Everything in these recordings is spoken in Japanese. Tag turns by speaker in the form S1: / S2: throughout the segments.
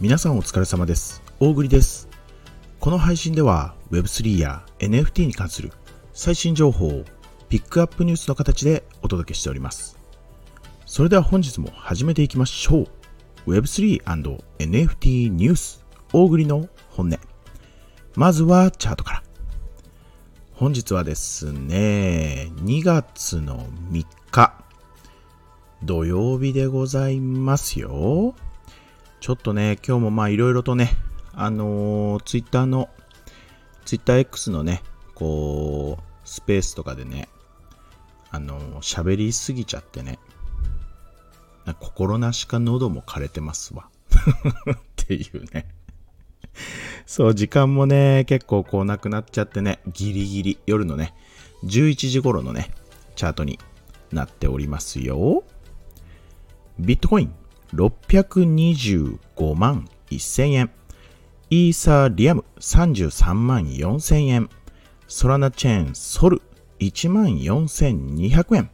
S1: 皆さんお疲れ様です。大栗です。この配信では Web3 や NFT に関する最新情報をピックアップニュースの形でお届けしております。それでは本日も始めていきましょう。Web3&NFT ニュース大栗の本音。まずはチャートから。本日はですね、2月の3日、土曜日でございますよ。ちょっとね、今日もまあいろいろとね、あのー、ツイッターの、ツイッター X のね、こう、スペースとかでね、あのー、喋りすぎちゃってね、心なしか喉も枯れてますわ。っていうね。そう、時間もね、結構こうなくなっちゃってね、ギリギリ、夜のね、11時頃のね、チャートになっておりますよ。ビットコイン625万1000円。イーサーリアム33万4000円。ソラナチェーンソル1万4200円。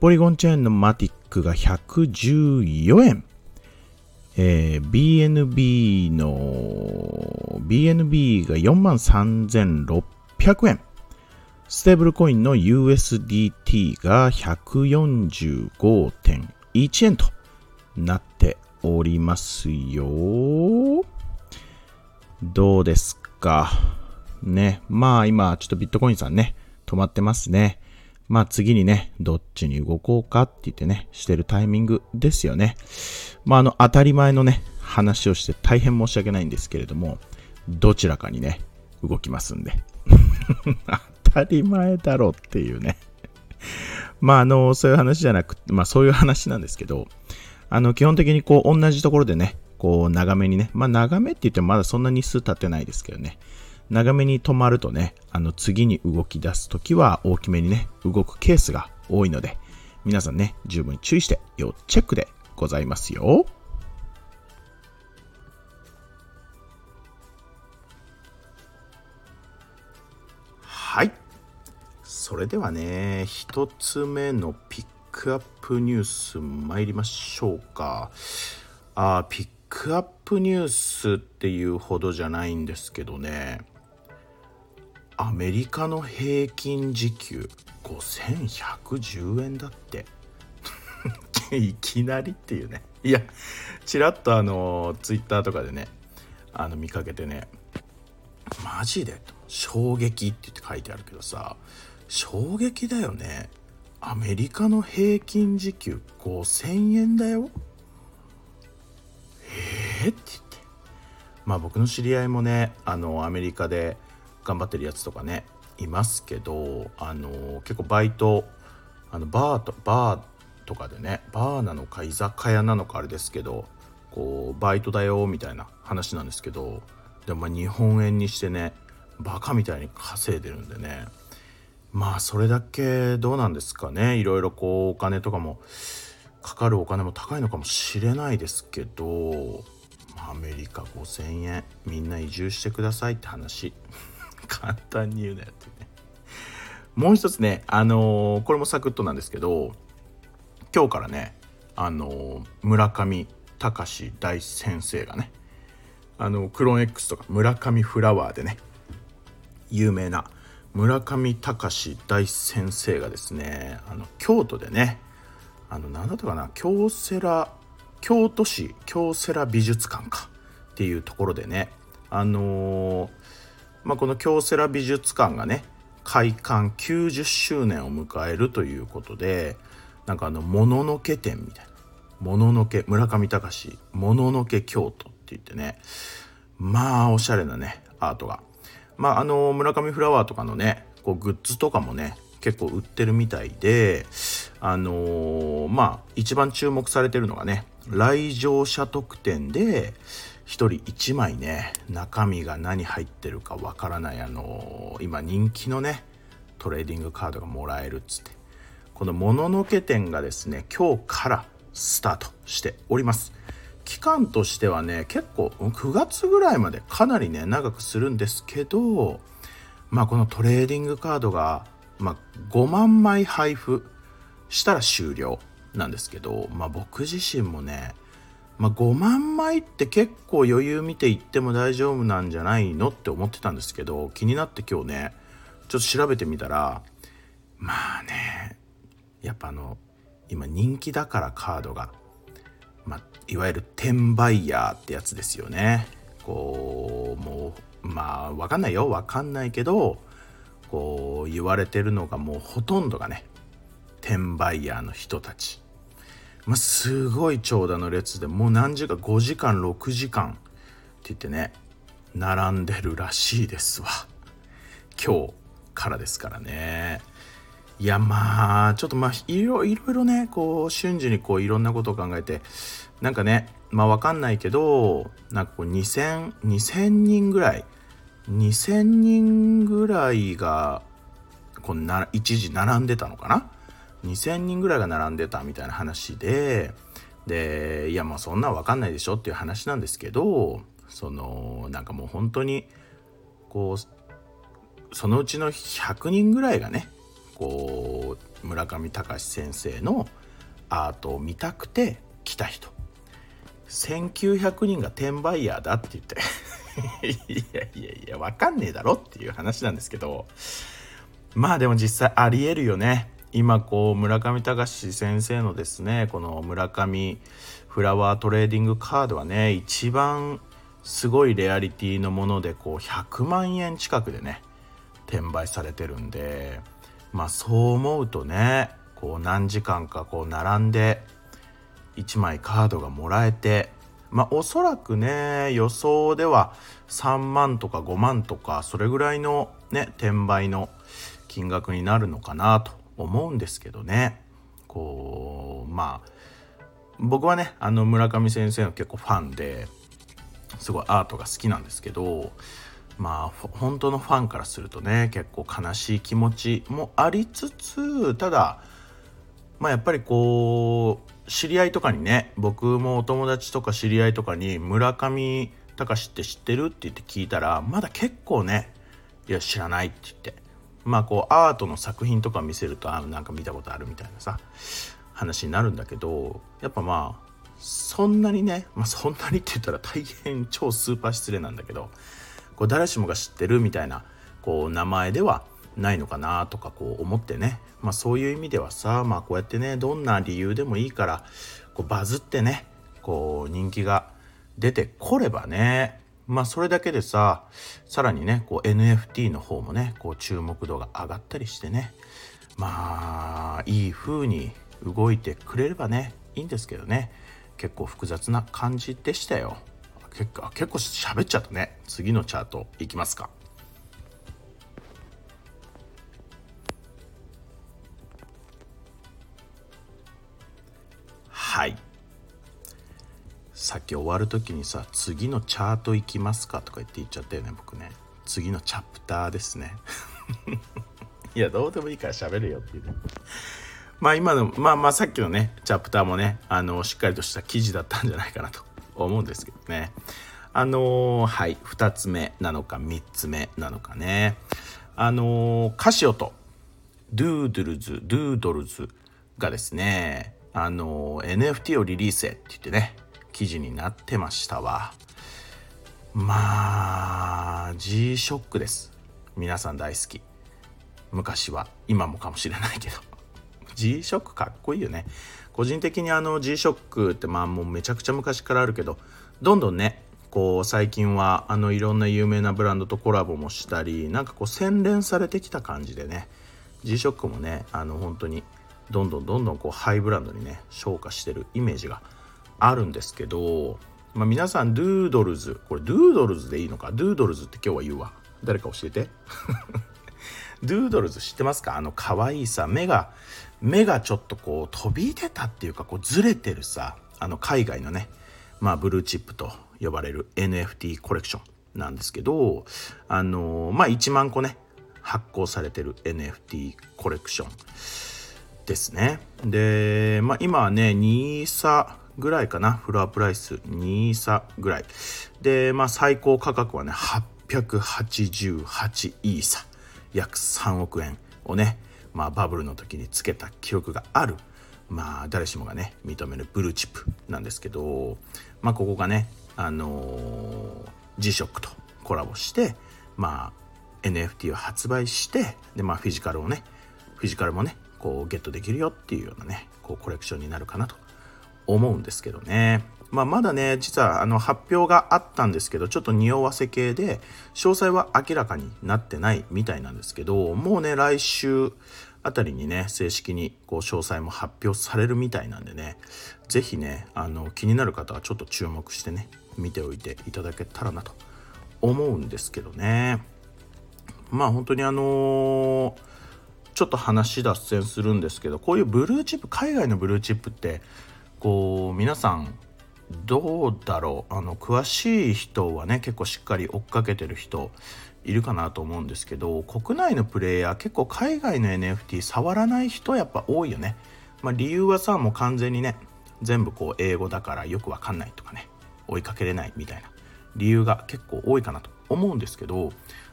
S1: ポリゴンチェーンのマティックが114円。えー、BNB の BNB が4万3600円。ステーブルコインの USDT が145.1円となっておりますよ。どうですか？ね。まあ今ちょっとビットコインさんね、止まってますね。まあ次にね、どっちに動こうかって言ってね、してるタイミングですよね。まああの当たり前のね、話をして大変申し訳ないんですけれども、どちらかにね、動きますんで。当たり前だろっていうね。まああの、そういう話じゃなくて、まあそういう話なんですけど、あの、基本的にこう同じところでね、こう長めにね、まあ長めって言ってもまだそんな日数経ってないですけどね、長めに止まるとね、あの次に動き出すときは大きめにね、動くケースが多いので、皆さんね、十分注意して要チェックでございますよ。はい。それではね、一つ目のピッククアップニュース参りましょうか。あピックアップニュースっていうほどじゃないんですけどね。アメリカの平均時給5110円だって。いきなりっていうね。いや、ちらっとあの、ツイッターとかでね、あの見かけてね、マジで衝撃って言って書いてあるけどさ、衝撃だよね。アメリカの平均時給5000円だよ？えー、って言って。まあ僕の知り合いもね、あの、アメリカで頑張ってるやつとかね、いますけど、あの、結構バイト、あの、バーと、バーとかでね、バーなのか居酒屋なのかあれですけど、こう、バイトだよ、みたいな話なんですけど、でもまあ日本円にしてね、バカみたいに稼いでるんでね、まあそれだけどうなんですかね。いろいろこうお金とかもかかるお金も高いのかもしれないですけどアメリカ5,000円みんな移住してくださいって話。簡単に言うなよってね。もう一つねあのー、これもサクッとなんですけど今日からねあのー、村上隆大先生がねあのクローン X とか村上フラワーでね有名な村上隆大先生がですねあの京都でねあの何だったかな京セラ京都市京セラ美術館かっていうところでねあのー、まあ、この京セラ美術館がね開館90周年を迎えるということでなんかあのもののけ展みたいなもののけ村上隆もののけ京都って言ってねまあおしゃれなねアートがまあ、あの村上フラワーとかのねこうグッズとかもね結構売ってるみたいであのー、まあ一番注目されてるのがね来場者特典で1人1枚ね中身が何入ってるかわからないあのー、今人気のねトレーディングカードがもらえるっつって。このもののけ展がですね今日からスタートしております。期間としてはね結構9月ぐらいまでかなりね長くするんですけどまあこのトレーディングカードが、まあ、5万枚配布したら終了なんですけどまあ僕自身もねまあ、5万枚って結構余裕見ていっても大丈夫なんじゃないのって思ってたんですけど気になって今日ねちょっと調べてみたらまあねやっぱあの今人気だからカードが、いわゆる転売ヤーってやつですよね。こうもうまあ分かんないよ。分かんないけどこう言われてるのがもうほとんどがね転売ヤーの人たち。まあ、すごい長蛇の列でもう何時間5時間6時間って言ってね並んでるらしいですわ。今日からですからね。いやまあちょっとまあいろいろねこう瞬時にこういろんなことを考えてなんかねまあわかんないけどなんかこう2000 2000人ぐらい2000人ぐらいがこうな一時並んでたのかな？2,000人ぐらいが並んでたみたいな話ででいやまあそんなん分かんないでしょっていう話なんですけどそのなんかもう本当にこうそのうちの100人ぐらいがねこう村上隆先生のアートを見たくて来た人。1900人が転売ヤーだって言って。いやいやいや分かんねえだろっていう話なんですけど。まあでも実際ありえるよね。今こう村上隆先生のですねこの村上フラワートレーディングカードはね一番すごいレアリティのものでこう100万円近くでね転売されてるんで。まあそう思うとねこう何時間かこう並んで1枚カードがもらえてまあおそらくね予想では3万とか5万とかそれぐらいのね転売の金額になるのかなと思うんですけどね。こうまあ僕はねあの村上先生の結構ファンですごいアートが好きなんですけどまあ本当のファンからするとね結構悲しい気持ちもありつつただまあやっぱりこう知り合いとかにね僕もお友達とか知り合いとかに村上隆って知ってるって言って聞いたらまだ結構ねいや知らないって言ってまあこうアートの作品とか見せるとあなんか見たことあるみたいなさ話になるんだけどやっぱまあそんなにね、まあ、そんなにって言ったら大変超スーパー失礼なんだけどこう誰しもが知ってるみたいなこう名前ではないのかなとかこう思ってね、まあ、そういう意味ではさ、まあ、こうやってねどんな理由でもいいからこうバズってねこう人気が出てこればねまあそれだけでささらにねこう NFT の方もねこう注目度が上がったりしてねまあいい風に動いてくれればねいいんですけどね。結構複雑な感じでしたよ。結構結構喋っちゃったね次のチャートいきますか。はい。さっき終わる時にさ次のチャート行きますか？とか言って言っちゃったよね僕ね。次のチャプターですね。いやどうでもいいから喋るよっていうね。まあ今のまあまあさっきのねチャプターもねあのしっかりとした記事だったんじゃないかなと思うんですけどね。あのー、はい。2つ目なのか3つ目なのかね。あのー、カシオとDoodles Doodles がですねあのー、NFT をリリースへって言ってね記事になってましたわ。まあ G ショックです。皆さん大好き。昔は今もかもしれないけど。G ショックかっこいいよね。個人的にあの G ショックってまあもうめちゃくちゃ昔からあるけどどんどんねこう最近はあのいろんな有名なブランドとコラボもしたりなんかこう洗練されてきた感じでね G ショックもねあの本当にどんどんどんどんこうハイブランドにね昇華してるイメージがあるんですけど、まあ、皆さん Doodles これ Doodles でいいのか？ Doodles って今日は言うわ。誰か教えて。Doodles 知ってますか？あの可愛いさ目が目がちょっとこう飛び出たっていうかこうずれてるさあの海外のねまあブルーチップと呼ばれる NFT コレクションなんですけどあのまあ1万個ね発行されてる NFT コレクションですね。でまあ今はね NISA ぐらいかなフロアプライス2差ぐらい。でまあ最高価格はね888イーサ約3億円をねまあバブルの時につけた記録がある。まあ誰しもがね認めるブルーチップなんですけどまあここがねあの G-SHOCK とコラボしてまあ NFT を発売してでまあフィジカルをねフィジカルもねこうゲットできるよっていうようなねこうコレクションになるかなと思うんですけどね。まあ、まだね実はあの発表があったんですけどちょっと匂わせ系で詳細は明らかになってないみたいなんですけどもうね来週あたりにね正式にこう詳細も発表されるみたいなんでね是非ねあの気になる方はちょっと注目してね見ておいていただけたらなと思うんですけどね。まあ本当にあのー、ちょっと話脱線するんですけどこういうブルーチップ海外のブルーチップってこう皆さんどうだろう？あの詳しい人はね結構しっかり追っかけてる人いるかなと思うんですけど国内のプレイヤー結構海外の NFT 触らない人やっぱ多いよね。まあ、理由はさもう完全にね全部こう英語だからよくわかんないとかね追いかけれないみたいな理由が結構多いかなと思うんですけど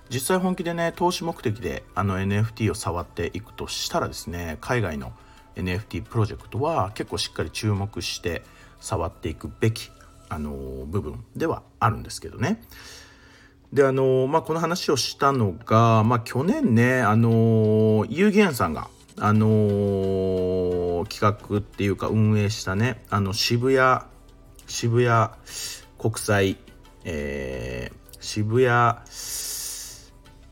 S1: 実際本気でね投資目的であの NFT を触っていくとしたらですね海外の NFT プロジェクトは結構しっかり注目して触っていくべき、あの部分ではあるんですけどね。であのまあ、この話をしたのが、まあ、去年ねあの有限さんがあの企画っていうか運営したねあの渋谷渋谷国際、えー、渋谷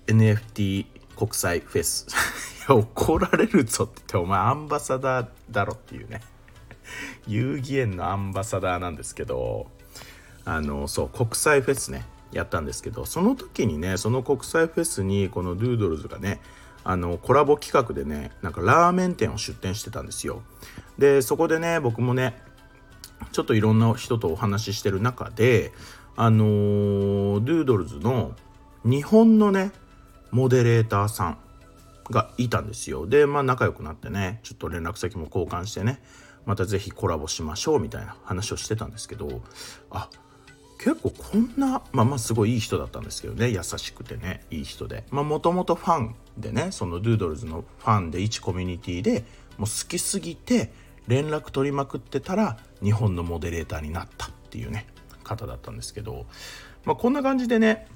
S1: NFT 国際フェス。いや怒られるぞって言ってお前アンバサダーだろっていうね。遊戯園のアンバサダーなんですけどあのそう国際フェスね。やったんですけどその時にねその国際フェスにこのドゥードルズがねあのコラボ企画でねなんかラーメン店を出店してたんですよ。でそこでね僕もねちょっといろんな人とお話ししてる中であのー、ドゥードルズの日本のねモデレーターさんがいたんですよ。でまあ仲良くなってねちょっと連絡先も交換してねまた是非コラボしましょうみたいな話をしてたんですけどあ結構こんなまあまあすごいいい人だったんですけどね優しくてねいい人で。まあもともとファンでねそのドゥードルズのファンで一コミュニティでもう好きすぎて連絡取りまくってたら日本のモデレーターになったっていうね方だったんですけど、まあ、こんな感じでね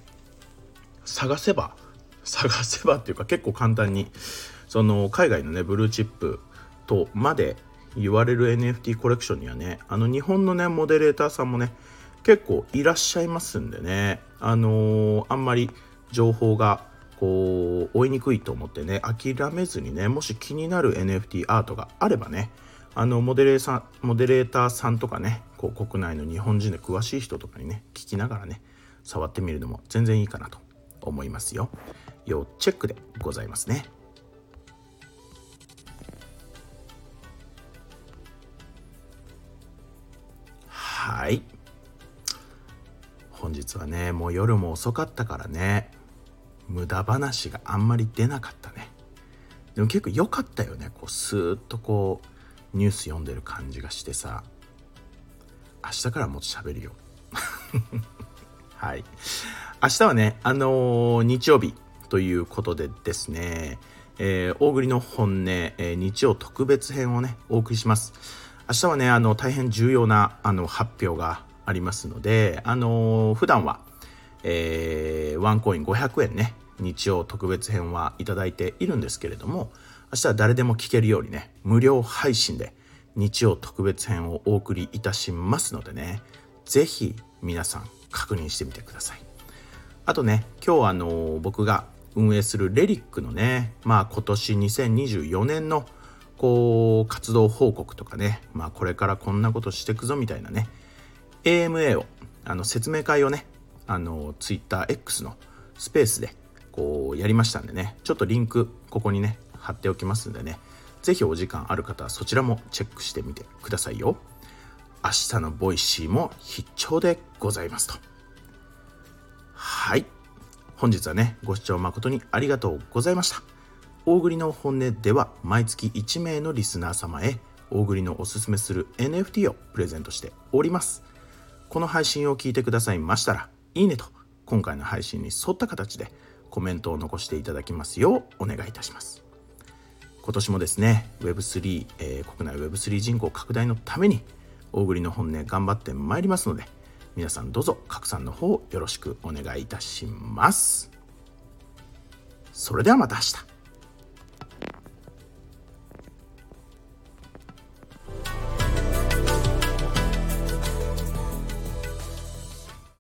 S1: 探せば探せばっていうか結構簡単にその海外のねブルーチップとまで言われる NFT コレクションにはねあの日本のねモデレーターさんもね結構いらっしゃいますんでね。あのー、あんまり情報がこう追いにくいと思ってね諦めずにねもし気になる NFT アートがあればねあのモデレーさんモデレーターさんとかねこう国内の日本人で詳しい人とかにね聞きながらね触ってみるのも全然いいかなと思いますよ。要チェックでございますね。はい。本日はねもう夜も遅かったからね無駄話があんまり出なかったね。でも結構良かったよねこうスーッとこうニュース読んでる感じがしてさ。明日からもっと喋るよ。はい。明日はねあのー、日曜日ということでですね、えー、大栗の本音、えー、日曜特別編をねお送りします。明日はねあの大変重要なあの発表がありますのであの普段は、えー、ワンコイン500円ね日曜特別編はいただいているんですけれども明日は誰でも聞けるようにね無料配信で日曜特別編をお送りいたしますのでね是非皆さん確認してみてください。あとね今日あの僕が運営するレリックのねまあ今年2024年のこう活動報告とかねまあこれからこんなことしていくぞみたいなね AMA をあの説明会をねあの TwitterX のスペースでこうやりましたんでね。ちょっとリンクここにね貼っておきますんでね。是非お時間ある方はそちらもチェックしてみてくださいよ。明日の Voicy も必聴でございますと。はい。本日はねご視聴誠にありがとうございました。大栗の本音では毎月1名のリスナー様へ大栗のおすすめする NFT をプレゼントしております。この配信を聞いてくださいましたら、いいねと今回の配信に沿った形でコメントを残していただきますようお願いいたします。今年もですね Web3、えー、国内 Web3 人口拡大のために大栗の本音頑張ってまいりますので皆さんどうぞ拡散の方よろしくお願いいたします。それではまた明日。